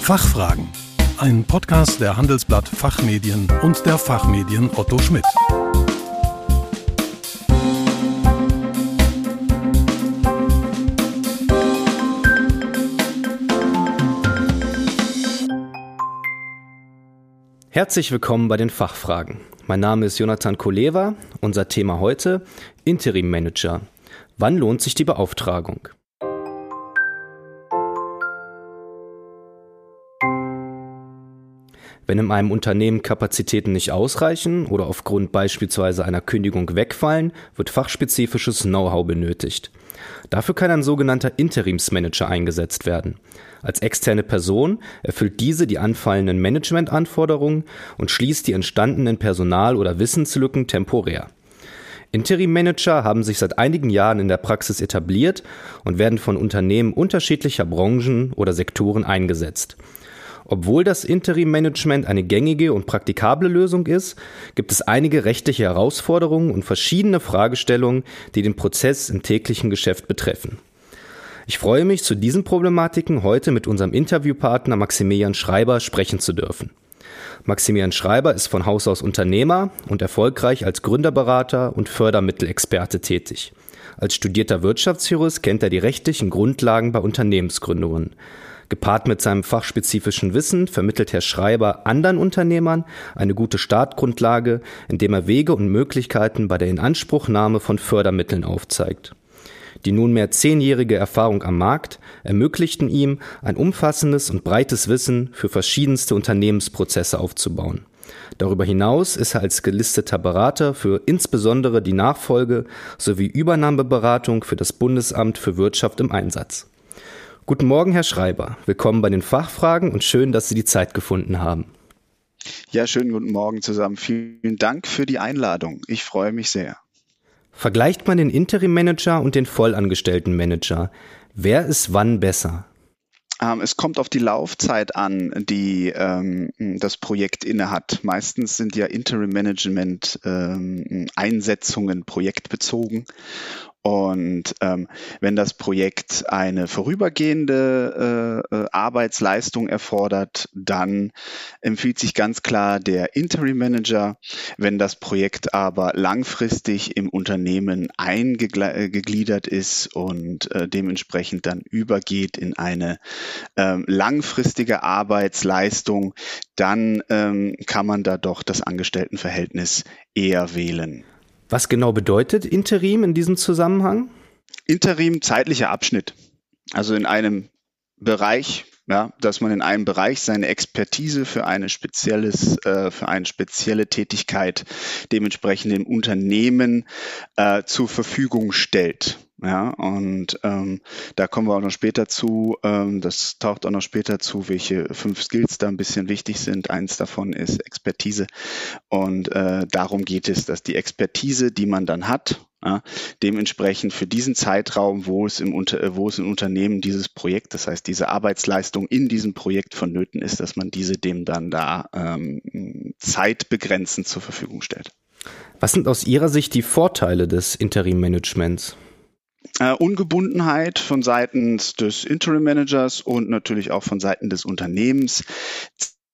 Fachfragen. Ein Podcast der Handelsblatt Fachmedien und der Fachmedien Otto Schmidt. Herzlich willkommen bei den Fachfragen. Mein Name ist Jonathan Koleva. Unser Thema heute Interim Manager. Wann lohnt sich die Beauftragung? Wenn in einem Unternehmen Kapazitäten nicht ausreichen oder aufgrund beispielsweise einer Kündigung wegfallen, wird fachspezifisches Know-how benötigt. Dafür kann ein sogenannter Interimsmanager eingesetzt werden. Als externe Person erfüllt diese die anfallenden Managementanforderungen und schließt die entstandenen Personal- oder Wissenslücken temporär. Interim-Manager haben sich seit einigen Jahren in der Praxis etabliert und werden von Unternehmen unterschiedlicher Branchen oder Sektoren eingesetzt. Obwohl das Interim-Management eine gängige und praktikable Lösung ist, gibt es einige rechtliche Herausforderungen und verschiedene Fragestellungen, die den Prozess im täglichen Geschäft betreffen. Ich freue mich, zu diesen Problematiken heute mit unserem Interviewpartner Maximilian Schreiber sprechen zu dürfen. Maximilian Schreiber ist von Haus aus Unternehmer und erfolgreich als Gründerberater und Fördermittelexperte tätig. Als studierter Wirtschaftsjurist kennt er die rechtlichen Grundlagen bei Unternehmensgründungen. Gepaart mit seinem fachspezifischen Wissen vermittelt Herr Schreiber anderen Unternehmern eine gute Startgrundlage, indem er Wege und Möglichkeiten bei der Inanspruchnahme von Fördermitteln aufzeigt. Die nunmehr zehnjährige Erfahrung am Markt ermöglichten ihm, ein umfassendes und breites Wissen für verschiedenste Unternehmensprozesse aufzubauen. Darüber hinaus ist er als gelisteter Berater für insbesondere die Nachfolge sowie Übernahmeberatung für das Bundesamt für Wirtschaft im Einsatz. Guten Morgen, Herr Schreiber. Willkommen bei den Fachfragen und schön, dass Sie die Zeit gefunden haben. Ja, schönen guten Morgen zusammen. Vielen Dank für die Einladung. Ich freue mich sehr. Vergleicht man den Interim-Manager und den vollangestellten Manager. Wer ist wann besser? Ähm, es kommt auf die Laufzeit an, die ähm, das Projekt innehat. Meistens sind ja Interim-Management-Einsetzungen ähm, projektbezogen und ähm, wenn das Projekt eine vorübergehende äh, äh, Arbeitsleistung erfordert, dann empfiehlt sich ganz klar der Interim Manager. Wenn das Projekt aber langfristig im Unternehmen eingegliedert ist und äh, dementsprechend dann übergeht in eine ähm, langfristige Arbeitsleistung, dann ähm, kann man da doch das Angestelltenverhältnis eher wählen. Was genau bedeutet Interim in diesem Zusammenhang? Interim zeitlicher Abschnitt. Also in einem Bereich, ja, dass man in einem Bereich seine Expertise für eine spezielles, äh, für eine spezielle Tätigkeit dementsprechend dem Unternehmen äh, zur Verfügung stellt. Ja, und ähm, da kommen wir auch noch später zu. Ähm, das taucht auch noch später zu, welche fünf Skills da ein bisschen wichtig sind. Eins davon ist Expertise. Und äh, darum geht es, dass die Expertise, die man dann hat, ja, dementsprechend für diesen Zeitraum, wo es, im Unter wo es im Unternehmen dieses Projekt, das heißt diese Arbeitsleistung in diesem Projekt vonnöten ist, dass man diese dem dann da ähm, zeitbegrenzend zur Verfügung stellt. Was sind aus Ihrer Sicht die Vorteile des Interim-Managements? Äh, Ungebundenheit von Seiten des Interim Managers und natürlich auch von Seiten des Unternehmens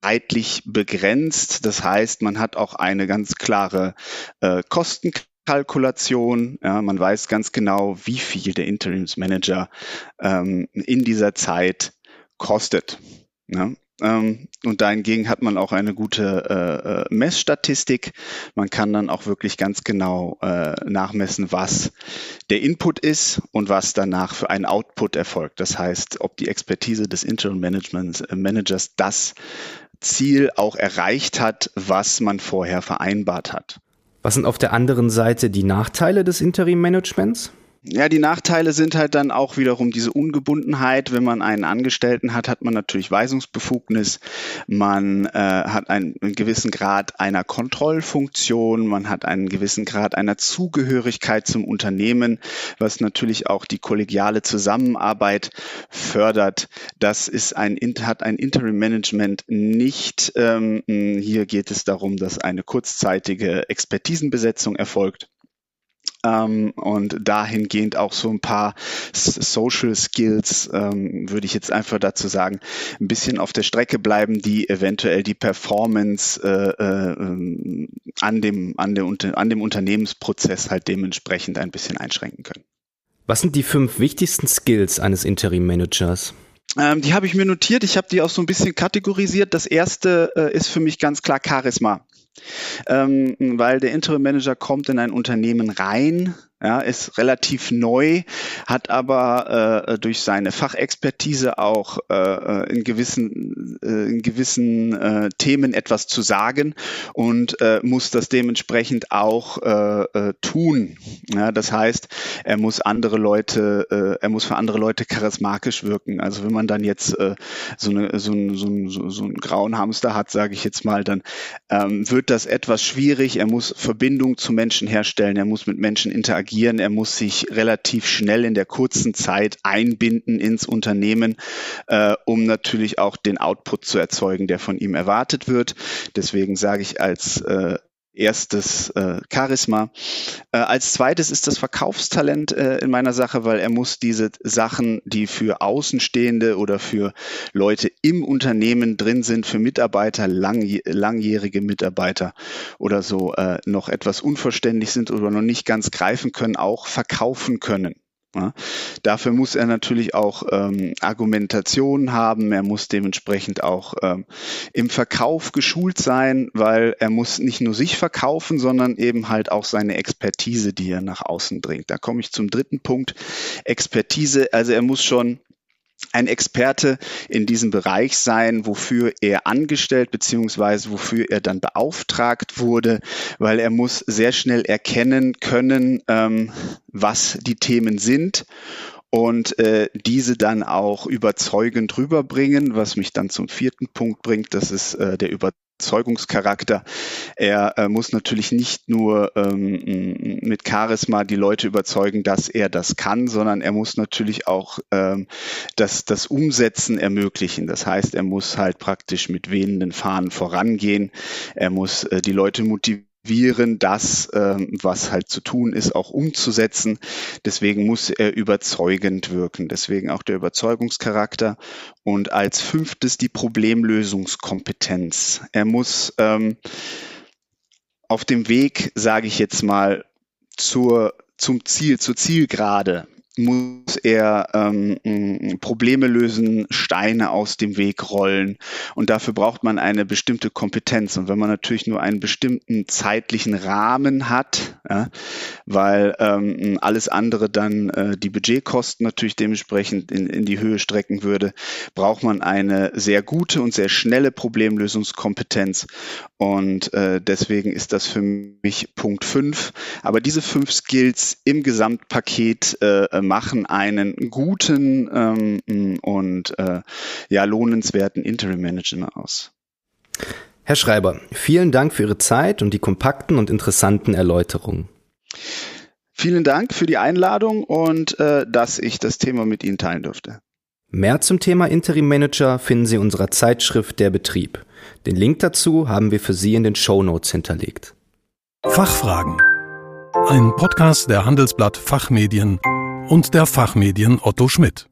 zeitlich begrenzt. Das heißt, man hat auch eine ganz klare äh, Kostenkalkulation. Ja, man weiß ganz genau, wie viel der Interimsmanager ähm, in dieser Zeit kostet. Ähm, und dahingegen hat man auch eine gute äh, äh, Messstatistik. Man kann dann auch wirklich ganz genau äh, nachmessen, was der Input ist und was danach für ein Output erfolgt. Das heißt, ob die Expertise des Interim Management äh, Managers das Ziel auch erreicht hat, was man vorher vereinbart hat. Was sind auf der anderen Seite die Nachteile des Interim Managements? Ja, die Nachteile sind halt dann auch wiederum diese Ungebundenheit. Wenn man einen Angestellten hat, hat man natürlich Weisungsbefugnis. Man äh, hat einen, einen gewissen Grad einer Kontrollfunktion. Man hat einen gewissen Grad einer Zugehörigkeit zum Unternehmen, was natürlich auch die kollegiale Zusammenarbeit fördert. Das ist ein, hat ein Interim Management nicht. Ähm, hier geht es darum, dass eine kurzzeitige Expertisenbesetzung erfolgt ähm, und dahingehend auch so ein paar Social Skills, ähm, würde ich jetzt einfach dazu sagen, ein bisschen auf der Strecke bleiben, die eventuell die Performance äh, äh, an, dem, an, der, an dem Unternehmensprozess halt dementsprechend ein bisschen einschränken können. Was sind die fünf wichtigsten Skills eines Interim-Managers? Ähm, die habe ich mir notiert. Ich habe die auch so ein bisschen kategorisiert. Das erste äh, ist für mich ganz klar Charisma. Ähm, weil der Interim Manager kommt in ein Unternehmen rein, ja, ist relativ neu, hat aber äh, durch seine Fachexpertise auch äh, äh, in gewissen, äh, in gewissen äh, Themen etwas zu sagen und äh, muss das dementsprechend auch tun. Ja, das heißt, er muss andere Leute, er muss für andere Leute charismatisch wirken. Also wenn man dann jetzt so, eine, so, ein, so, ein, so einen grauen Hamster hat, sage ich jetzt mal, dann ähm, wird das etwas schwierig. Er muss Verbindung zu Menschen herstellen, er muss mit Menschen interagieren agieren. Er muss sich relativ schnell in der kurzen Zeit einbinden ins Unternehmen, äh, um natürlich auch den Output zu erzeugen, der von ihm erwartet wird. Deswegen sage ich als äh, erstes äh, Charisma. Äh, als zweites ist das Verkaufstalent äh, in meiner Sache, weil er muss diese Sachen, die für Außenstehende oder für Leute im Unternehmen drin sind, für Mitarbeiter, lang, langjährige Mitarbeiter oder so äh, noch etwas unverständlich sind oder noch nicht ganz greifen können, auch verkaufen können. Ja. Dafür muss er natürlich auch ähm, Argumentation haben, er muss dementsprechend auch ähm, im Verkauf geschult sein, weil er muss nicht nur sich verkaufen, sondern eben halt auch seine Expertise, die er nach außen bringt. Da komme ich zum dritten Punkt, Expertise. Also er muss schon ein Experte in diesem Bereich sein, wofür er angestellt bzw. wofür er dann beauftragt wurde, weil er muss sehr schnell erkennen können, ähm, was die Themen sind und äh, diese dann auch überzeugend rüberbringen, was mich dann zum vierten Punkt bringt, das ist äh, der Über Überzeugungscharakter. Er äh, muss natürlich nicht nur ähm, mit Charisma die Leute überzeugen, dass er das kann, sondern er muss natürlich auch ähm, das, das Umsetzen ermöglichen. Das heißt, er muss halt praktisch mit wehenden Fahnen vorangehen. Er muss äh, die Leute motivieren motivieren, das, ähm, was halt zu tun ist, auch umzusetzen. Deswegen muss er überzeugend wirken. Deswegen auch der Überzeugungscharakter. Und als fünftes die Problemlösungskompetenz. Er muss ähm, auf dem Weg, sage ich jetzt mal, zur, zum Ziel, zur Zielgerade muss er ähm, Probleme lösen, Steine aus dem Weg rollen. Und dafür braucht man eine bestimmte Kompetenz. Und wenn man natürlich nur einen bestimmten zeitlichen Rahmen hat, ja, weil ähm, alles andere dann äh, die Budgetkosten natürlich dementsprechend in, in die Höhe strecken würde, braucht man eine sehr gute und sehr schnelle Problemlösungskompetenz. Und äh, deswegen ist das für mich Punkt fünf. Aber diese fünf Skills im Gesamtpaket äh, machen einen guten ähm, und äh, ja, lohnenswerten Interim Manager aus. Herr Schreiber, vielen Dank für Ihre Zeit und die kompakten und interessanten Erläuterungen. Vielen Dank für die Einladung und äh, dass ich das Thema mit Ihnen teilen durfte. Mehr zum Thema Interim Manager finden Sie in unserer Zeitschrift Der Betrieb. Den Link dazu haben wir für Sie in den Show Notes hinterlegt. Fachfragen. Ein Podcast der Handelsblatt Fachmedien und der Fachmedien Otto Schmidt.